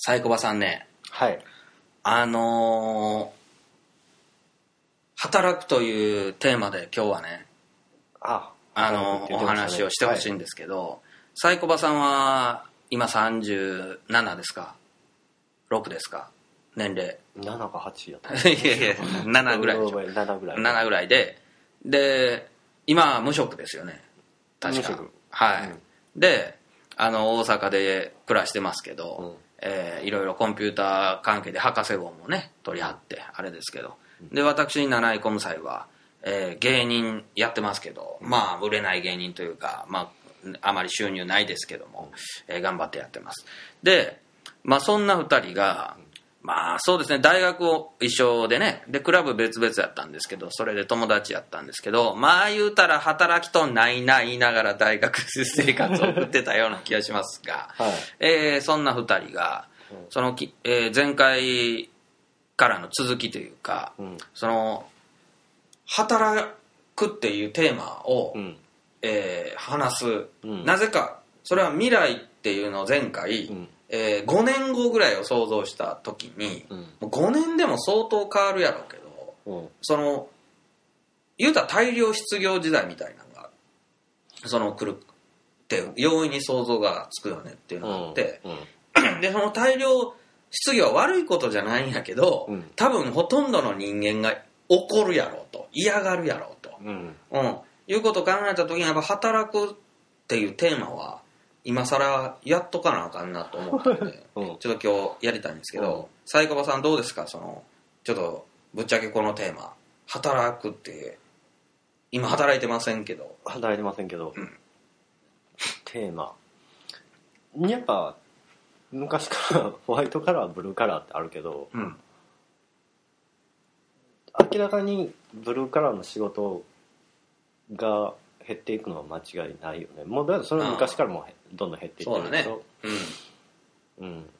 サイコバさんね。はい。あのー働くというテーマで今日はねああのお話をしてほしいんですけど、サイコバさんは今37ですか？6ですか？年齢。7か8やった。いやいや7ぐらいでしょ。7ぐらい。7ぐらいで。で今無職ですよね。確か。無職。はい、うん。であの大阪で暮らしてますけど、うんえーいろいろコンピューター関係で博士号もね取り合ってあれですけど。で私七井コムサイは、えー芸人やってますけどまあ売れない芸人というか、まあ、あまり収入ないですけども、えー頑張ってやってます。でまあそんな2人がまあそうですね大学を一緒でねでクラブ別々やったんですけどそれで友達やったんですけどまあ言うたら働きとんないな言いながら大学生活を送ってたような気がしますが、はい。えーそんな2人がそのき、えー前回からの続きというか、うん。その働くっていうテーマを、うん。えー話す、うん。なぜかそれは未来っていうのを前回、うんえ5年後ぐらいを想像した時に、うん。もう5年でも相当変わるやろうけどうん。その言うたら大量失業時代みたいなのがその来るって容易に想像がつくよねっていうのがあって、うん。でその大量失業は悪いことじゃないんやけど、うん。多分ほとんどの人間が怒るやろうと嫌がるやろうと、うん。うん、いうことを考えた時にやっぱ働くっていうテーマは今更やっとかなあかんなと思ったので うん。ちょっと今日やりたいんですけど、サイコバさんどうですか？そのちょっとぶっちゃけこのテーマ。働くって今働いてませんけど。働いてませんけど、うん。テーマ。やっぱ昔から ホワイトカラーブルーカラーってあるけどうん。明らかにブルーカラーの仕事が減っていくのは間違いないよね。もうだそれは昔からもへどんどん減っていってるけどうんうん、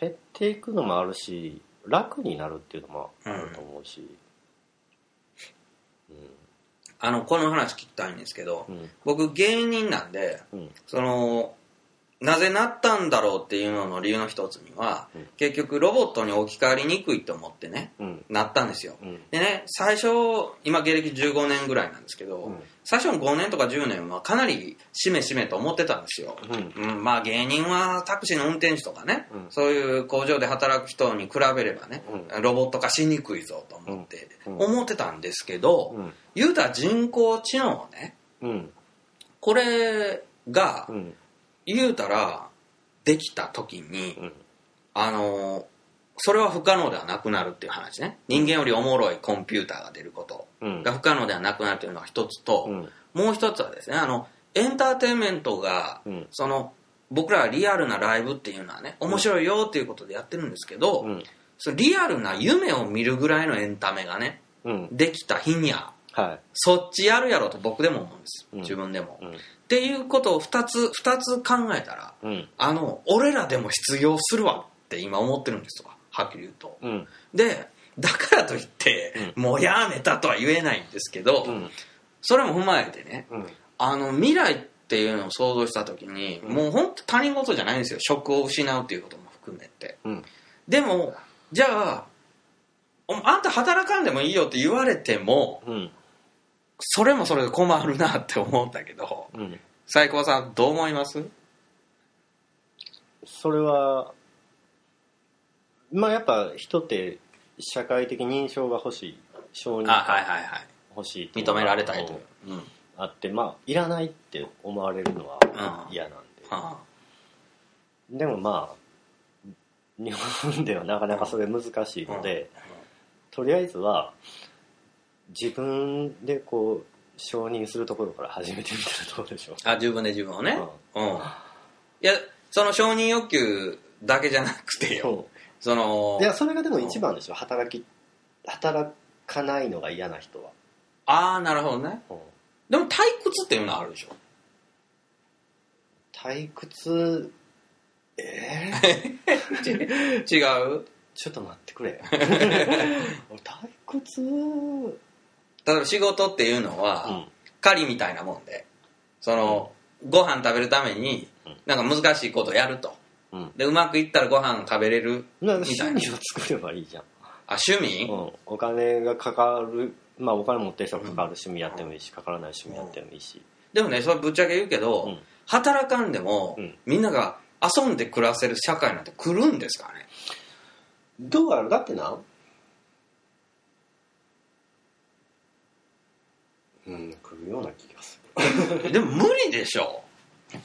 減っていくのもあるし楽になるっていうのもあると思うし、あのこの話聞きたいんですけど、うん。僕芸人なんでうん。そのなぜなったんだろうっていうのの理由の一つには、うん。結局ロボットに置き換わりにくいと思ってねうん。なったんですよ、うん。でね最初今芸歴15年ぐらいなんですけど、うん。最初の5年とか10年はかなりしめしめと思ってたんですよ、うん。うん、まあ芸人はタクシーの運転手とかね、うん。そういう工場で働く人に比べればね、うロボット化しにくいぞと思って、うん。思ってたんですけど、うん。言うたら人工知能ねうん。これがうん言うたらできた時に、うん。あのそれは不可能ではなくなるっていう話ね。人間よりおもろいコンピューターが出ること。うん。が不可能ではなくなるというのが一つと、うん。もう一つはですねあのエンターテインメントが、うん。その僕らはリアルなライブっていうのはね面白いよっていうことでやってるんですけど、うん。そのリアルな夢を見るぐらいのエンタメがねうん。できた日にははそっちやるやろと僕でも思うんです、うん。自分でも、いうん。っていうことを2つ二つ考えたらうん。あの俺らでも失業するわって今思ってるんですわ。はっきり言うと。うん。でだからといって、もうやめたとは言えないんですけど、うん。それも踏まえてねうん。あの未来っていうのを想像した時に、うん。もう本当他人事じゃないんですよ。職を失うっていうことも含めて。うん。でもじゃあおあんた働かんでもいいよって言われてもうんそれもそれで困るなって思ったけどうん。最高さんどう思います？それはまあやっぱ人って社会的認証が欲しい承認がはいはい欲しい認められたいと。あってまあいらないって思われるのはうん。嫌なんで、はでもまあ日本ではなかなかそれ難しいので、とりあえずは自分でこう承認するところから始めてみたらどうでしょう。あ自分で自分をね。ううん。いやその承認欲求だけじゃなくてよ。そそのういやそれがでも一番でしょ。働き働かないのが嫌な人は、ああなるほどね。うん。でも退屈っていうのはあるでしょ。退屈？えー、違う？ちょっと待ってくれ。俺退屈？うん例えば仕事っていうのは、狩りみたいなもんで。その、ご飯食べるためにうん。なんか難しいことをやると。うん。でうまくいったらご飯食べれるなみたいな。趣味を作ればいいじゃん、あ趣味、うん、お金がかかるまあお金持ってる人はかかる趣味やってもいいしかからない趣味やってもいいし。でもねそれぶっちゃけ言うけど、うん。働かんでも、うん。みんなが遊んで暮らせる社会なんて来るんですかね？どうやろだってなうん来るような気がす でも無理でしょ。る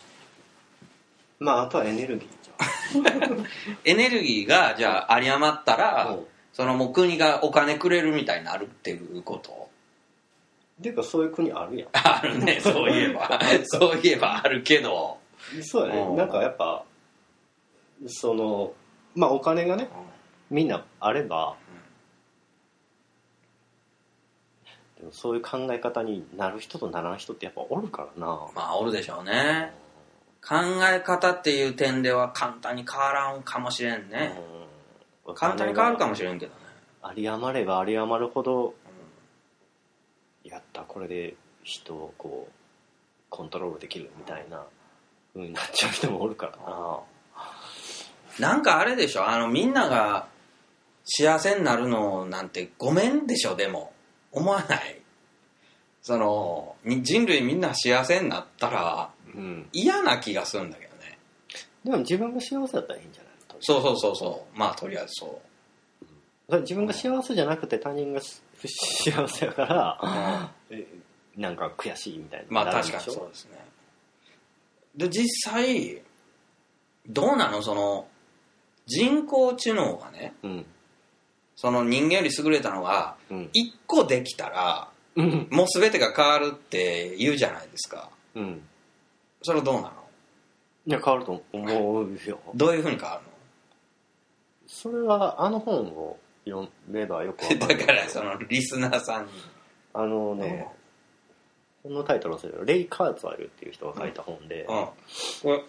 まああとはエネルギーじ エネルギーがじゃあ有り余ったら、うん。そのもう国がお金くれるみたいになるっていうこと？ゃんっていうかそういう国あるやん。あるね。そういえば。そういえばあるけど。そうやね、うん。なんかやっぱそのまあお金がねみんなあれば、そういう考え方になる人とならん人ってやっぱおるからな。まあおるでしょうね。考え方っていう点では簡単に変わらんかもしれんね、うん。簡単に変わるかもしれんけどね。有り余れば有り余るほどやったこれで人をこうコントロールできるみたいな風になっちゃう人もおるからな。なんかあれでしょあのみんなが幸せになるのなんてごめんでしょでも思わない。そのに人類みんな幸せになったらうん。嫌な気がするんだけどね。でも自分が幸せだったらいいんじゃない？とそうそうそうそう。まあとりあえずそそれ自分が幸せじゃなくて他人がし不幸せやから、えなんか悔しいみたいな。うまあ確かにそうですね。で実際どうなの？その人工知能がねうんその人間より優れたのがうん。一個できたらうん。もう全てが変わるって言うじゃないですか。うん。それはどうなの？いや変わると思うよ。どういうふうに変わそれはあの本を読めばよくわる だからそのリスナーさんに。あのね、このタイトル忘れたけどレイ・カーツワイルっていう人が書いた本で、うん。こ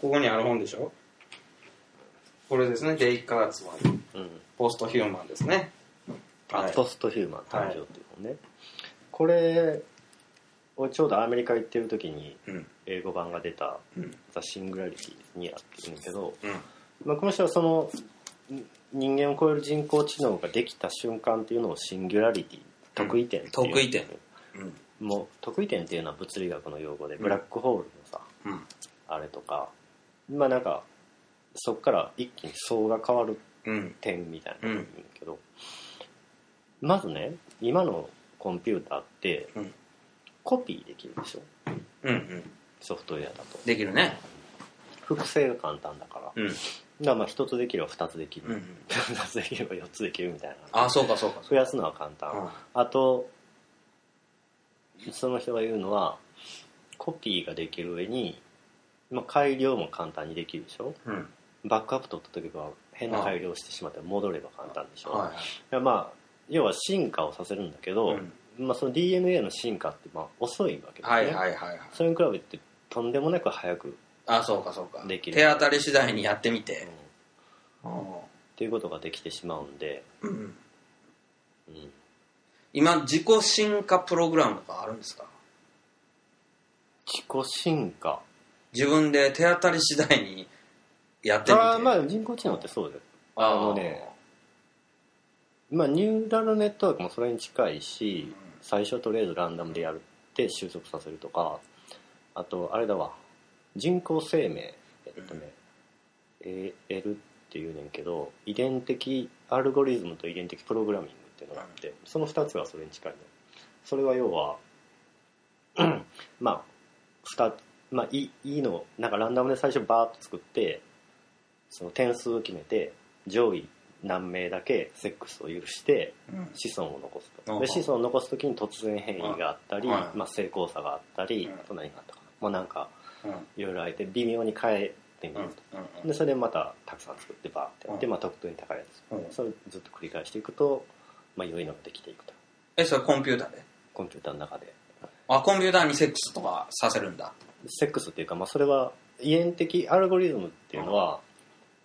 ここにある本でしょ？これですね。デイ・カーツはうん。ポストヒューマンですね。はい。ポストヒューマン誕生っていう本ね、これをちょうどアメリカ行ってる時にうん。英語版が出たうん「ザ・シングラリティ」にあってるんだけど、うん。まあ、この人はそのん人間を超える人工知能ができた瞬間っていうのをシンギュラリティ得意点っていう得意点。うん。もう得意点っていうのは物理学の用語でブラックホールのさ、うん。あれとか。まあなんかそっから一気に層が変わるうん。点みたいなのがいいんだけど、まずね今のコンピューターってうん。コピーできるでしょ？うんうん。ソフトウェアだと。できるね。複製が簡単だから、だかうんらまあ1つできれば2つできる、うん2つできれば4つできるみたいな。あそうかそうか。増やすのは簡単、うん。あとその人が言うのはコピーができる上に、まあ、改良も簡単にできるでしょ？うんバックアップ取った時は変な改良してしまって戻れば簡単でしょ、はいまあ要は進化をさせるんだけど、まあ、その DNA の進化ってまあ遅いわけですね、はいはいはいはい。それに比べてとんでもなく早く、あそうかそうか。できる。手当たり次第にやってみて。うん。っていうことができてしまうんで、うん。うん。今自己進化プログラムとかあるんですか？自己進化。自分で手当たり次第にやってみて。あーまあ人工知能ってそうだよ。あのねまあニューラルネットワークもそれに近いし最初とりあえずランダムでやるって収束させるとかあとあれだわ。人工生命えっとね、AL っていうねんけど遺伝的アルゴリズムと遺伝的プログラミングっていうのがあってその2つがそれに近いの。それは要は まあ2つまあいいいのなんかランダムで最初バーッと作ってその点数を決めて上位何名だけセックスを許してうん。子孫を残すと。あで子孫を残す時に突然変異があったり、はい。まあ、成功差があったり、うん。あと何があったかな。もうなんかうん。いろいろあえて微妙に変えてみうん。るうん。とでそれでまたたくさん作ってバーってやって、うん。まあ、得点高いやつ、うん。それをずっと繰り返していくと、まあ、良いのができていくと。えそれコンピューターで？コンピューターの中で。あコンピューターにセックスとかさせるんだ。セックスっていうか、まあ、それは遺伝的アルゴリズムっていうのは、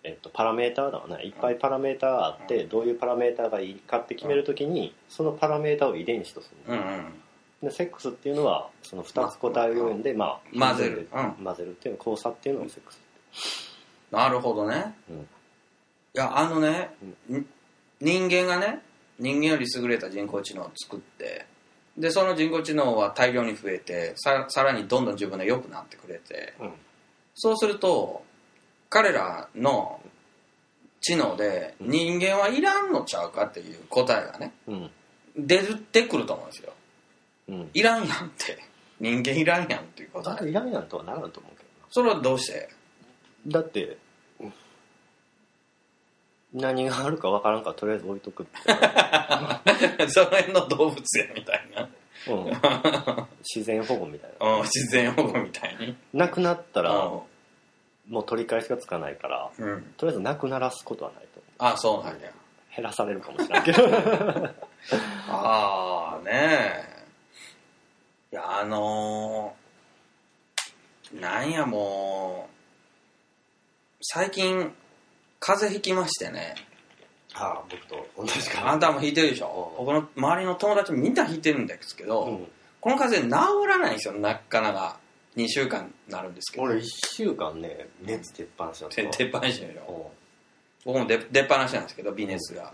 えっと、パラメーターだわな。いっぱいパラメーターがあって、どういうパラメーターがいいかって決めるときにそのパラメーターを遺伝子とする、でセックスっていうのはその2つ個体を読んで、まあ、混ぜる。うん。混ぜるっていうの交差っていうのをセックス。なるほどね、うん。いやあのね、ん。人間がね人間より優れた人工知能を作ってでその人工知能は大量に増えてささらにどんどん自分で良くなってくれてうん。そうすると彼らの知能で人間はいらんのちゃうかっていう答えがねうん。出てくると思うんですよ。うん。いらんやんって。人間いらんやんっていう答え。だいらんやんとはならんと思うけそれはどうして？だって何があるかわからんからとりあえず置いとくって、その辺の動物やみたいな。うん、自然保護みたいな。うん自然保護みたいに。なくなったらうもう取り返しがつかないからん、うん、とりあえずなくならすことはないと思あそうなんや。う減らされるかもしれないけど。ああねえ。いやあのー、なんやもう最近風邪ひきましてね。ああ僕と同じかあんたもひいてるでしょ？うん。僕の周りの友達みんなひいてるんですけど、うん。この風邪治らないんですよなかなか2週間になるんですけど。俺1週間ね熱出っ放しだったて出っ放しでし僕も出出っ放しなんですけど微熱が、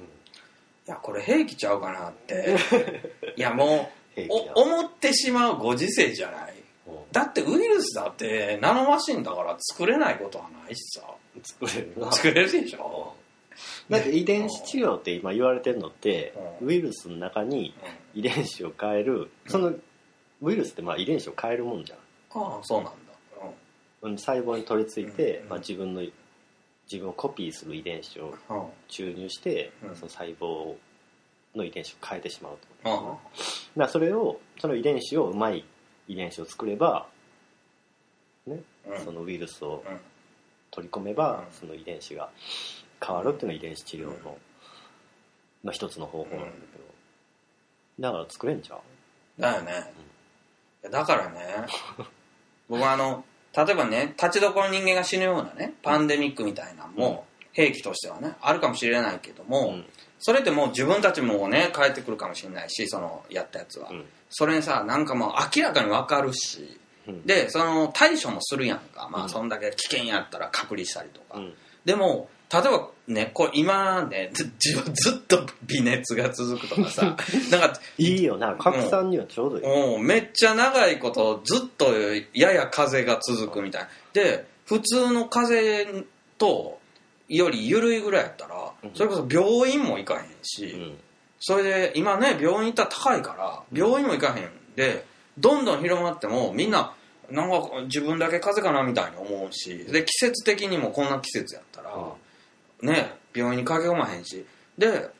いやこれ兵器ちゃうかなって。いやもう思ってしまうご時世じゃない。うん。だってウイルスだってナノマシンだから作れないことはないしさ。作れるな。作れるでしょ、だって遺伝子治療って今言われてるのってうん。ウイルスの中に遺伝子を変えるそのウイルスってまあ遺伝子を変えるもんじゃんああそうなんだ、うん。細胞に取り付いて、うん。まあ、自分の自分をコピーする遺伝子を注入して、うん。その細胞の遺伝子を変えてしまうとうんだそれをその遺伝子をうまい遺伝子を作れば、ねうん。そのウイルスをうん。取り込めば、うん。その遺伝子が変わるっていうのが遺伝子治療の、まあ、一つの方法なんだけど、だから作れんちゃうだよね、だからね僕はあの例えばね立ちどころの人間が死ぬようなねパンデミックみたいなのも、兵器としてはねあるかもしれないけども、うん。それってもう自分たちもね変えてくるかもしれないしそのやったやつは、うん。それにさなんかもう明らかに分かるしうん。でその対処もするやんか。まうん。あそんだけ危険やったら隔離したりとか、うん。でも例えばねこう今ね ずずっと微熱が続くとかさ なんかいいよな拡散にはちょうどいい、うんめっちゃ長いことずっとやや風が続くみたいな。で普通の風邪とより緩いぐらいやったらうん。それこそ病院も行かへんし、うん。それで今ね病院行ったら高いから病院も行かへん。でどんどん広まってもみんななんか自分だけ風邪かなみたいに思うしで季節的にもこんな季節やったら、ね病院に駆け込まへんし。で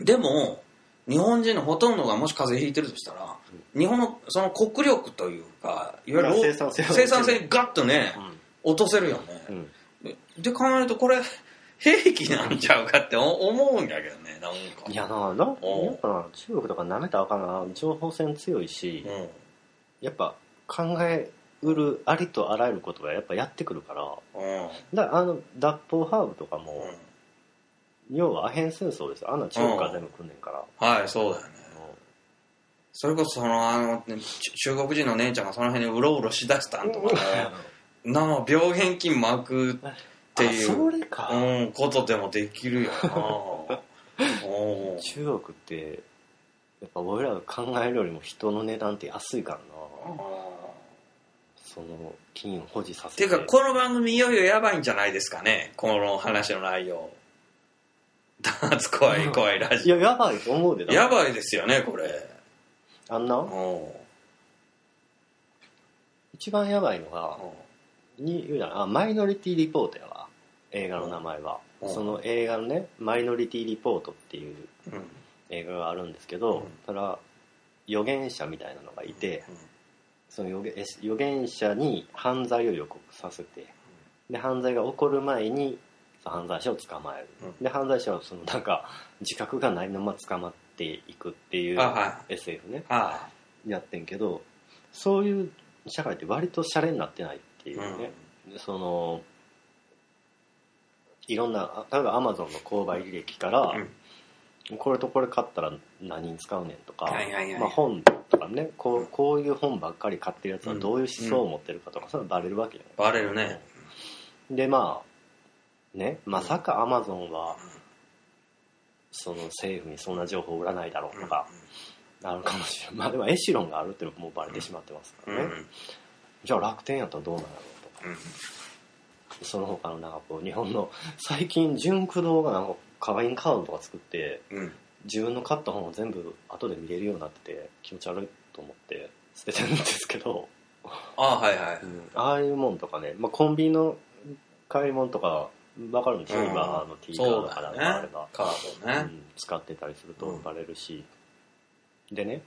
でも日本人のほとんどがもし風邪ひいてるとしたら日本のその国力というかいわゆる生産性は生産性にガッとね落とせるよね、うん。でで考えるとこれ兵器なんちゃうかって思うんだけどねなんか。いやななおうやっぱな中国とかなめたらあかんな。情報戦強いし、うん。やっぱ考えうるありとあらゆることがやっぱやってくるから。うん。だからあの脱法ハーブとかも、要はアヘン戦争ですよ。あんな中国から全部来んねんから、はいそうだよね。それこそそのあの中国人の姉ちゃんがその辺にうろうろしだしたんとかね。なあ病原菌巻くっていあううん、ことでもできるよな 中国ってやっぱ俺らが考えるよりも人の値段って安いからなその金を保持させて。いうかこの番組いよいよやばいんじゃないですかね。この話の内容。ダーツ怖い怖いラいジややばいと思うで。オやばいですよねこれ。あんな？お一番やばいのがおに言うじゃんあマイノリティリポートやわ。映画の名前は、うん。その映画のね「マイノリティリポート」っていううん。映画があるんですけど、うん。ただ預言者みたいなのがいて、その預言預言者に犯罪を予告させてで犯罪が起こる前に犯罪者を捕まえる、うん。で犯罪者はそのなんか自覚がないまま捕まっていくっていう SF ねはやってんけどそういう社会って割とシャレになってないっていうね、でそのいろんな例えばアマゾンの購買履歴から、これとこれ買ったら何に使うねんとか、はいはいはい。まあ、本とかねこうこういう本ばっかり買ってるやつはどういう思想を持ってるかとか、それはバレるわけじゃバレるね。ないでまあねまさかアマゾンはその政府にそんな情報を売らないだろうとかあるかもしれない。まあでもエシロンがあるっていうのももうバレてしまってますかうんらね、じゃあ楽天やったらどうなるのと。かうん。その他のなんかこう日本の最近純駆動がなんか会員カードとか作ってうん自分の買った本を全部後で見れるようになってて気持ち悪いと思って捨ててるんですけど、ああはいはい。ああいうもんとかね、まあ、コンビニの買い物とか分かるんですよ、うん。今あの T カードかなんだよね。かあれば、カードね。うん。使ってたりするとバレるし、でね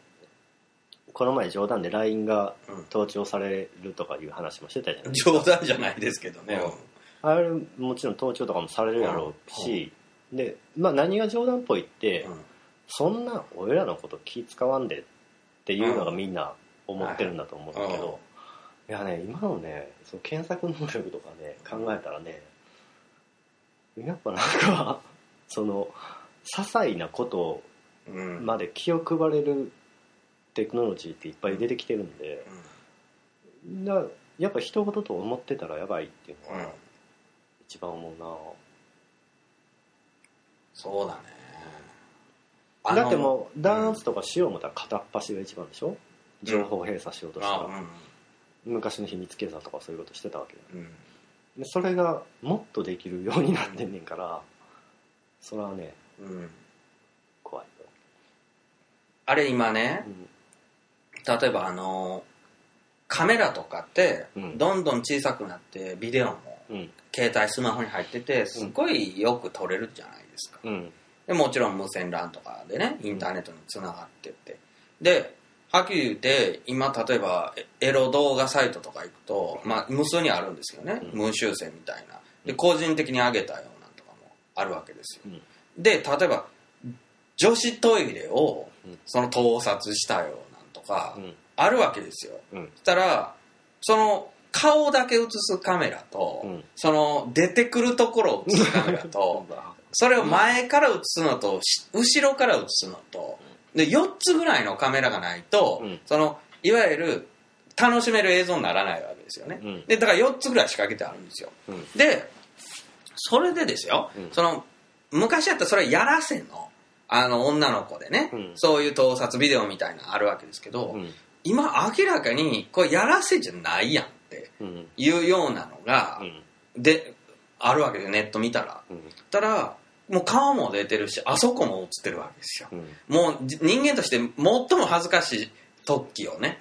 この前冗談で LINE がうん。盗聴されるとかいう話もしてたじゃないですか。冗談じゃないですけどね。あれもちろん盗聴とかもされるやろうし、で、まあ、何が冗談っぽいって、うん。そんな俺らのこと気使わんでっていうのがみんな思ってるんだと思うんだけど、いやね今のねその検索能力とかね考えたらねやっぱなんか その些細なことうん。まで気を配れるテクノロジーっていっぱい出てきてるんで、だやっぱ人事と思ってたらやばいっていうのうん。が一番思うな、そうだね。だってもう弾うん圧とかしよう思ったら片っ端が一番でしょ？情報閉鎖しようとしたら、あ昔の秘密警察とかそういうことしてたわけよ。うん。うんでそれがもっとできるようになってんねんからそれはねうん。怖いよ、あれ今ね例えばあのカメラとかってうん。どんどん小さくなってビデオもうん。携帯スマホに入っててすごいよく撮れるじゃない？ですか。うん。でもちろん無線 LAN とかでねインターネットにつながってって。ではっきり言って今例えばエエロ動画サイトとか行くと、まあ、無数にあるんですよね、うん。無修正みたいな。で個人的に上げたようなとかもあるわけですよ。うん。で例えば女子トイレをうん。その盗撮したようなんとかうん。あるわけですよ。うん。そしたらその顔だけ映すカメラと、うん。その出てくるところを映すカメラと それを前から映すのとし後ろから映すのとで4つぐらいのカメラがないと、うん。そのいわゆる楽しめる映像にならないわけですよね、うん。でだから4つぐらい仕掛けてあるんですよ。うん。でそれでですよ、うん。その昔やったらそれはやらせのあの女の子でね、うん。そういう盗撮ビデオみたいなのあるわけですけど、うん。今明らかにこれやらせじゃないやんってうん。いうようなのが、うん。であるわけでネット見たら。うん。たらもう顔も出てるしあそこも映ってるわけですよ。うん。もうじ人間として最も恥ずかしい突起をね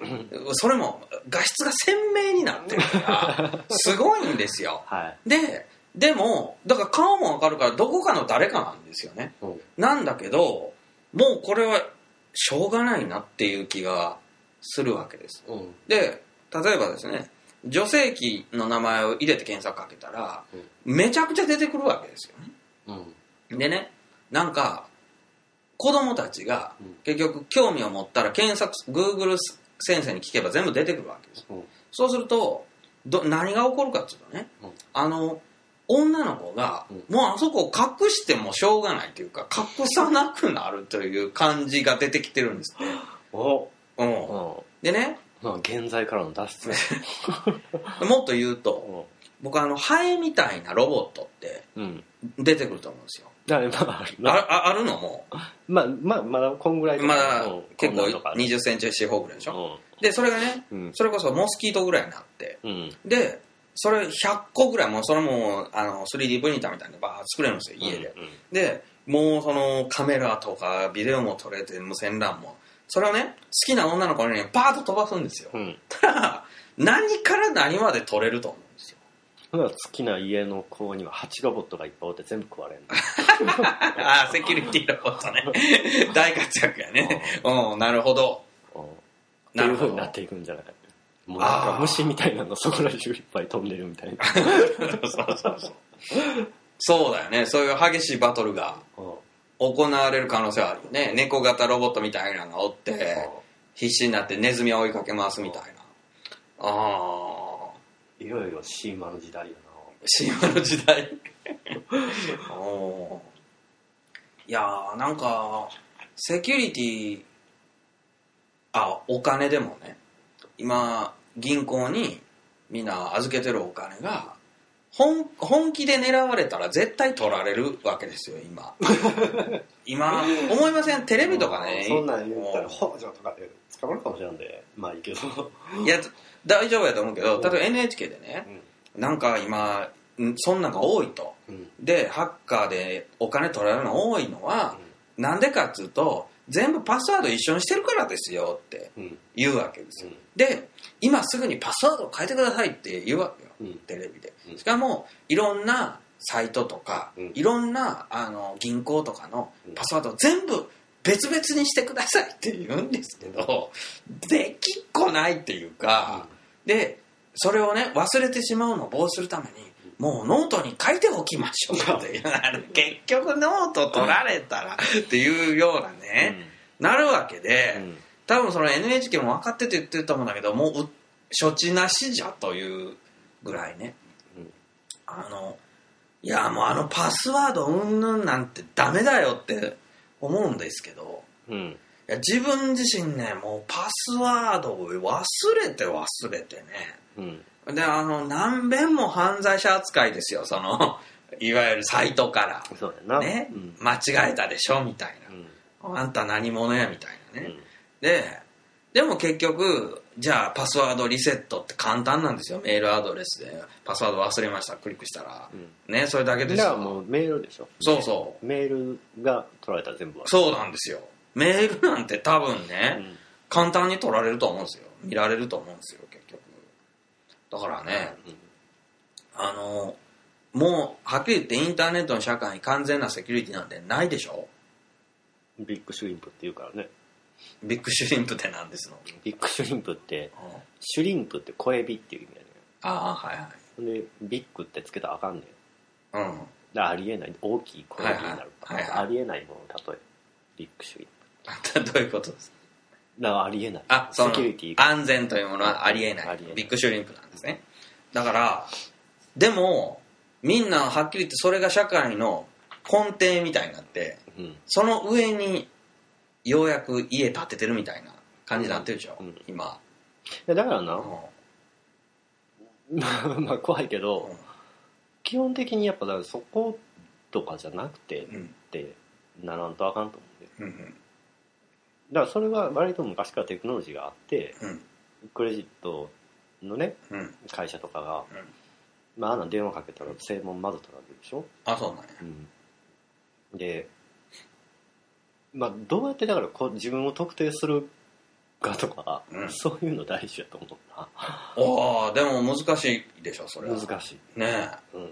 それも画質が鮮明になってるから すごいんですよ。はい。ででもだから顔もわかるからどこかの誰かなんですよね。うん。なんだけどもうこれはしょうがないなっていう気がするわけです。うん。で例えばですね女性器の名前を入れて検索かけたら、めちゃくちゃ出てくるわけですよね。うん。でねなんか子供たちがうん。結局興味を持ったら検索 Google 先生に聞けば全部出てくるわけですうん。そうするとど何が起こるかっていうとね、うん。あの女の子が、うん。もうあそこを隠してもしょうがないというか隠さなくなるという感じが出てきてるんですって、お。うん。うん。でねまあ現在からの脱出。もっと言うと僕あのハエみたいなロボットってうん。出てくると思うんですよ。だからまああるの？もまあまあまだこんぐらいまだうん。結構こんなんとか2 0ンチ四方ぐらいでしょ？うでそれがねん。それこそモスキートぐらいになってでそれ100個ぐらいもうそれもあの 3D プリンターみたいなのバーッ作れるんですよ家で、うんでもうそのカメラとかビデオも撮れて無線 LAN もそれをね好きな女の子にねパーッと飛ばすんですよ。うん。ただ何から何まで撮れると思うんですよ。だから好きな家の子にはハチロボットがいっぱいおって全部食われるああセキュリティロボットね。大活躍やね。うん。なるほど。っていう風になっていくんじゃないもうなんか虫みたいなのそこら中いっぱい飛んでるみたいな。そうそうそう。そうだよね。そういう激しいバトルが行われる可能性はあるよね。猫型ロボットみたいなのがおって必死になってネズミを追いかけ回すみたいな。ああ。いろいろシーマの時代や神話の時代？おー。いやーなんかセキュリティあお金でもね。今銀行にみんな預けてるお金が本本気で狙われたら絶対取られるわけですよ今。今思いません？テレビとかね。そんなん言ったらも北条とかで捕まるかもしれんで。まあいいけど。ういや大丈夫やと思うけど例えば NHK でねなんか今んそんなんが多いと。うん。でハッカーでお金取られるの多いのはなんでかっつうと全部パスワード一緒にしてるからですよってうん。言うわけですよ。うん。で今すぐにパスワードを変えてくださいって言うわけようん。テレビで。うん。しかもいろんなサイトとか、うん。いろんなあの銀行とかのうん。パスワードを全部別々にしてくださいって言うんですけど、できっこないっていうか、でそれをね忘れてしまうのを防止するためにもうノートに書いておきましょう。っていう結局ノート取られたら。っていうようなね、なるわけで、うん。多分その NHK も分かってて言ってると思うんだけどもうう処置なしじゃというぐらいね、うん。あのいやもうあのパスワードうんぬんなんてダメだよって思うんですけど。うん。いや自分自身ねもうパスワードを忘れて忘れてね。うんであの何遍も犯罪者扱いですよその いわゆるサイトから。そうやな。ね、うん。間違えたでしょ？みたいうん。なあんた何者や？みたいなね、うん。ででも結局じゃあパスワードリセットって簡単なんですよ。メールアドレスで。パスワード忘れました。クリックしたら、うん。ね？それだけですよ。もうメールでしょ？そうそう。メールが取られたら全部そうなんですよ。メールなんて多分ね、る簡単に取られると思うんですよ。見られると思うんですよだからねあのもうはっきり言ってインターネットの社会に完全なセキュリティなんてないでしょ？うん big shrimp って言うからね。 big shrimp ってなんですの、 big shrimp ってうん。 shrimp って小エビっていう意味やね。ああはいはい。んで big ってつけたらあかんねん。だかうん。らありえない。大きい小エビになるはいはい。はいはい。ありえないものの例え big shrimp。どういうことですかだからありえない。あそのセキュリティが安全というものはありえない。えない。 big シュリンプなんですね。だからでもみんなはっきり言ってそれが社会の根底みたいになってうん。その上にようやく家建ててるみたいな感じになってるでしょ、うん。今、でだからうな まあ怖いけどん。基本的にやっぱだからそことかじゃなくてっうん。てならんとあかんと思うんでうんだからそれは割と昔からテクノロジーがあってうん。クレジットのねうん。うん会社とかが、うん。まあ、あんなん電話かけたら正門まず取られるでしょ、あそうなんや。で、まあ、どうやってだからこう自分を特定するかとか、うん。そういうの大事やと思うなああでも難しいでしょそれは。難しい、ねうん、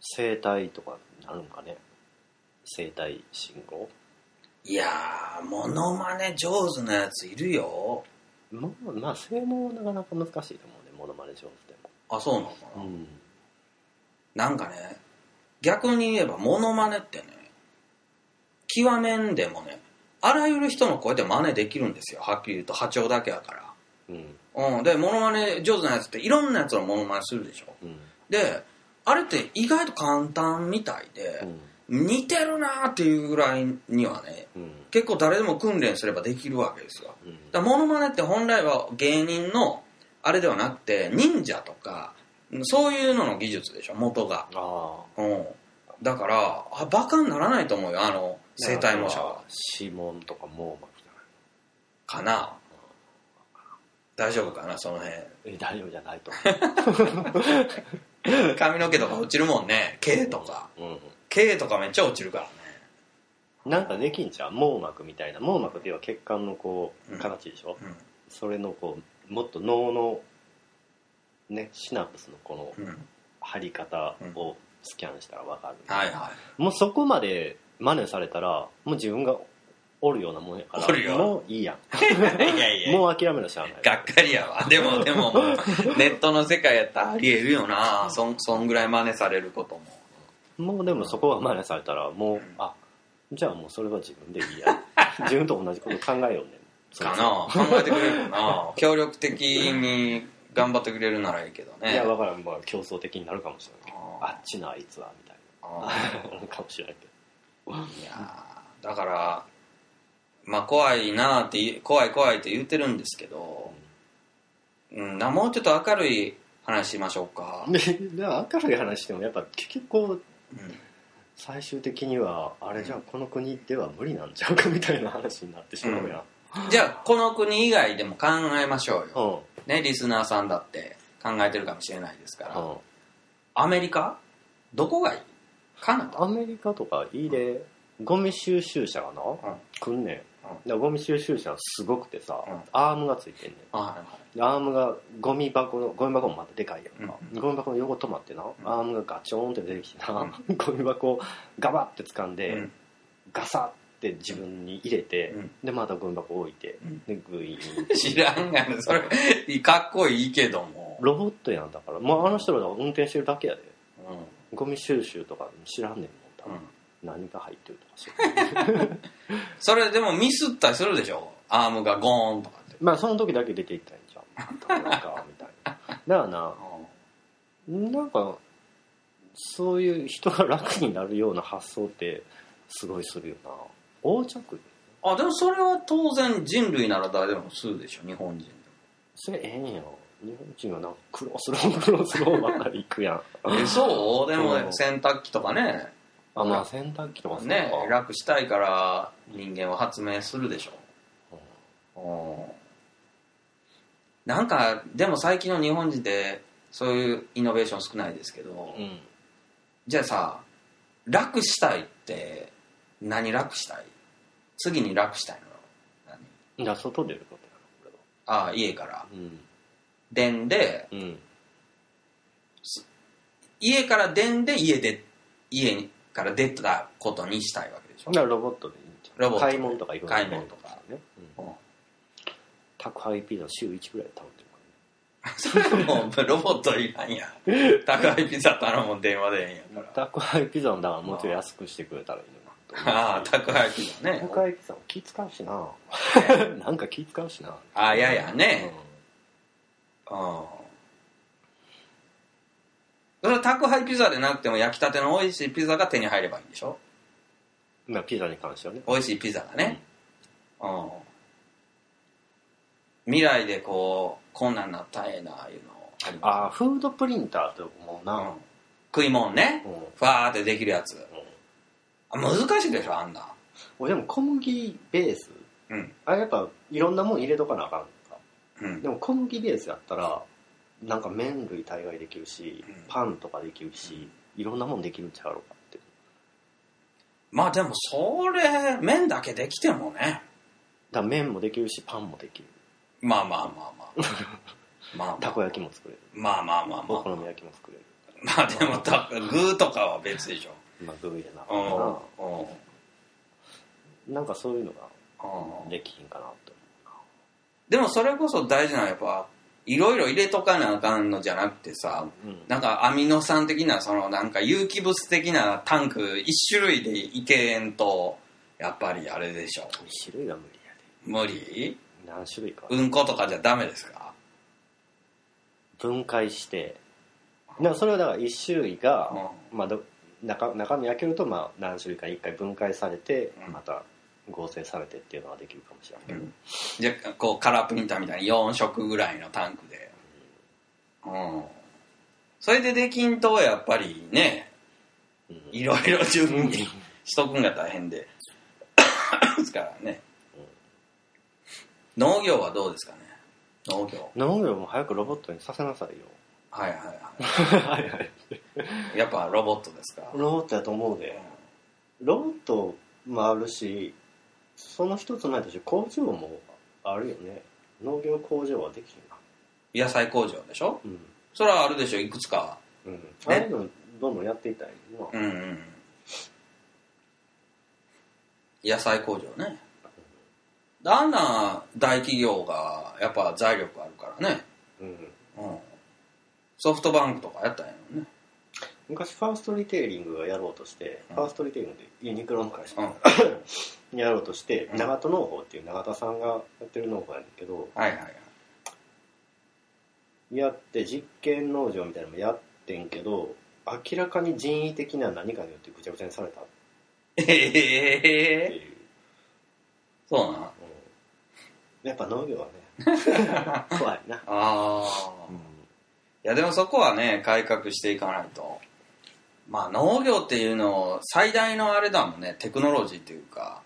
生体とかになるんかね。生体信号。えいやーモノマネ上手なやついるよ。もまあ性能はなかなか難しいと思うねモノマネ上手であそうなの？かな、も、うん、なんかね逆に言えばモノマネってね極めんでもねあらゆる人の声で真似できるんですよ。はっきり言うと波長だけやから。うん。うん、でモノマネ上手なやつっていろんなやつのモノマネするでしょ。うん。であれって意外と簡単みたいでう、ん似てるなーっていうぐらいにはねうん。結構誰でも訓練すればできるわけですよ。うん。だからモノマネって本来は芸人のあれではなくて忍者とかそういうのの技術でしょ元が、うん、だからあバカにならないと思うよあの生体模写は。指紋とか網膜じゃない。かな。大丈夫かなその辺。え大丈夫じゃないと 髪の毛とか落ちるもんね毛とか。思う、毛とかめっちゃ落ちるからね。うん、なんかできんじゃん網膜みたいな網膜っていうのは血管のこう形でしょ、うそれのこうもっと脳のねシナプスのこの張り方をスキャンしたら分かる、はいはもうそこまで真似されたらもう自分がおるようなもんやからおるよ。もういいや いいやいや。んもう諦めなしゃあない。がっかりやわ。でもでももう ネットの世界やったらありえるよな。そんそんぐらい真似されることももうでもそこが真似されたらもうあじゃあもうそれは自分でいいや。自分と同じこと考えようね。かな。考えてくれるかな。協力的に頑張ってくれるならいいけどね。いや分からん、まあ、競争的になるかもしれない。けどあっちのあいつはみたいあなかもしれないけど。ーいやーだからまあ怖いなって怖い怖いって言ってるんですけど、うん、なもうちょっと明るい話しましょうか、で明るい話してもやっぱ結局こううん最終的にはあれじゃあこの国では無理なんちゃうかみたいな話になってしまうやん、じゃあこの国以外でも考えましょううよ、ん。ねリスナーさんだって考えてるかもしれないですから、うん。アメリカ？どこがいい？カナダ？アメリカとかいいで。ゴミ収集車がな、うん。来んねん、うん。だからゴミ収集車すごくてさ、うん。アームがついてんねん。アームがゴミ箱のゴミ箱もまたでかいやん。か、うゴミ箱の横止まってな、ん。アームがガチョーンって出てきてな、ゴミ箱をガバって掴んで、うん。ガサって自分に入れて、うん。でまたゴミ箱置いて、うん。でグイーン。知らんがなそれ。かっこいいけども、ロボットやんだから。もうあの人らが運転してるだけやで。うん。ゴミ収集とか知らんねんもん多分、うん何が入ってるとか知らんそれでもミスったりするでしょ？アームがゴーンとかって、まあその時だけ出ていったんじゃんなんかみたいな。だからななんかそういう人が楽になるような発想ってすごいするよな。横着？あでもそれは当然人類なら誰でもするでしょ日本人でそれええんよ日本人はなんか苦労する苦労するばっかり行くやん。もえそう？でもうん。洗濯機とかねあまあ洗濯機とかね楽したいから人間は発明するでしょ。うん。なんかでも最近の日本人ってそういうイノベーション少ないですけど、うん。じゃあさ楽したいって何楽したい？次に楽したいの何？じゃあ外出ることああ家から。やろ電でうん。うん家から電で家で家から出たことにしたいわけでしょ。だからロボットでいいんじゃん。ロボットで。買い物とかいろいろ買い物とか。ね、うん。うん宅配ピザ週1ぐらい食べてるそれもうロボットいらんや宅配ピザ頼む電話でええんやか宅配ピザのだからもうちょい安くしてくれたらいいのに。なああ宅配ピザね。宅配ピザも気使うしな。なんか気使うしな。ああややうねうんそれは宅配ピザでなくても焼きたての美味しいピザが手に入ればいいんでしょ？んまあピザに関してはね。美味しいピザがね。うん。未来でこうこんなんなったらええないうのあああフードプリンターって思うな、すうん。食い物ね。うん。ファーってできるやつ。あ難しいでしょあんな。俺でも小麦ベース。うん。あれやっぱいろんなもん入れとかなあかんのか。うん。でも小麦ベースやったらなんか麺類大概できるし、うん。パンとかできるし、いろんなもんできるんちゃうのかって。まあでもそれ麺だけできてもね。だから麺もできるしパンもできる。まあまあまあまあ。まあたこ焼きも作れる。まあまあまあまあ。お好み焼きも作れる。まあでもた具とかは別でしょ。まあグーやな。うん。うんなんかそういうのうん。ができひんかなとでもそれこそ大事なのはやっぱいろいろ入れとかなあかんのじゃなくてさ思う、うん、なんかアミノ酸的なそのなんか有機物的なタンク一種類でいけんとやっぱりあれでしょ。種類は無理や無理？で何種類か、うんことかじゃダメですか？分解して。だからそれはだから1種類が、うまあ、ど中中身開けるとまあ何種類か1回分解されて、うん。また合成されてっていうのができるかもしれない。けど、ん。じゃあこうカラープリンターみたいに4色ぐらいのタンクで。うん。それでできんとやっぱりねうん。いろいろ準備しとくんが大変で。ですからね。農業はどうですかね？農業。農業も早くロボットにさせなさいよ。はいはいは はいはい。いやっぱロボットですか？ロボットやと思うで。ロボットもあるしその一つ前として工場もあるよね。農業工場はできるな。野菜工場でしょ？うん、それはあるでしょ？いくつかうん、ああいうのどんどんやっていったらいいな、うんうん野菜工場ね。あんな大企業がやっぱ財力あるからね、うん、うん、ソフトバンクとかやったんやろね。昔ファーストリテイリングがやろうとして、うん。ファーストリテイリングでユニクロの会社、うん やろうとして、うん。長門農法っていう永田さんがやってる農法やねんけどはいはいはい。やって実験農場みたいなのもやってんけど明らかに人為的な何かによってぐちゃぐちゃにされたええいう、そうなんうん。やっぱ農業はね 怖いな、ああうんいやでもそこはね改革していかないと。まあ農業っていうの最大のあれだもんねテクノロジーっていうか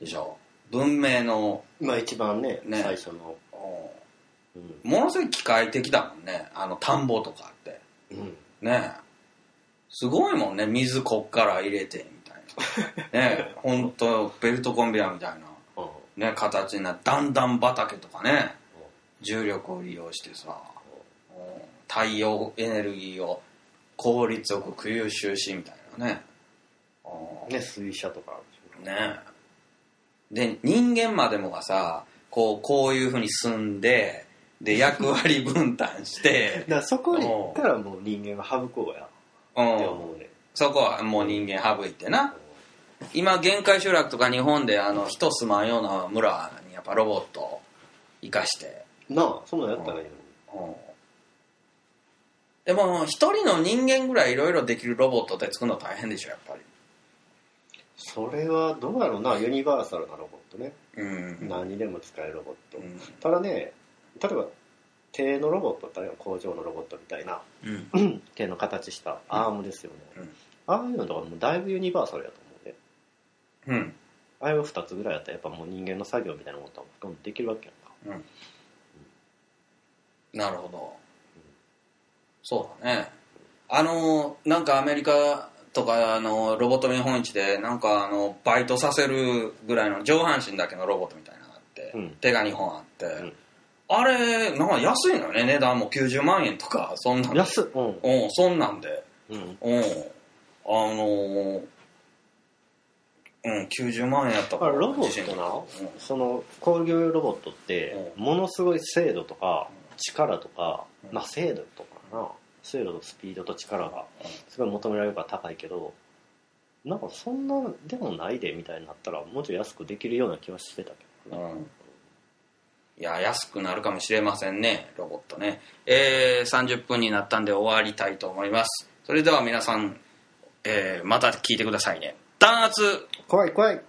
でしょ。文明の。まあ一番ねね。最初の、うん。ものすごい機械的だもんね。あの田んぼとかって。うん、ね。すごいもんね。水こっから入れてみたいな。ね。本当ベルトコンベヤーみたいな、ね、形になって段々畑とかね。重力を利用してさ。うん。太陽エネルギーを効率よく吸収しみたいなね。うん。ね水車とかあるでしょ。ねで人間までもがさこうこういうふうに住んでで役割分担して だからそこに行ったらもう人間は省こうやってうん。思うね。そこはもう人間省いてな。今限界集落とか日本であの人住まんような村にやっぱロボットを生かして、なあそんなんやったらいいのに。うん。でも一人の人間ぐらいいろいろできるロボットって作るの大変でしょやっぱりそれはどうやろうなユニバーサルなロボットね、うん。何にでも使えるロボット、うん。ただね例えば手のロボットってあるいは工場のロボットみたいなうん。手の形したアームですよね、うん。ああいうのとかもうだいぶユニバーサルやと思うね。うん。ああいう2つぐらいやったらやっぱもう人間の作業みたいなことはほとんどできるわけやんか。なるほど。そうだね。あのなんかアメリカとかあのロボット見本市でなんかあのバイトさせるぐらいの上半身だけのロボットみたいなのがあって、うん。手が2本あって、ん。あれなんか安いのよね値段も90万円とかそんなんで。安っうん。うんそんなんで。うん。うん。あのーうん90万円やっただか。かららロボットな、うん。その工業用ロボットってうものすごい精度とか力とか、うん。まあ精度とかな精度とスピードと力がすごい求められるから高いけどなんかそんなでもないでみたいになったらもうちょい安くできるような気はしてたけどね、うん。いや安くなるかもしれませんねロボットね。えー、30分になったんで終わりたいと思います。それでは皆さん、えーまた聞いてくださいね。弾圧。怖い怖い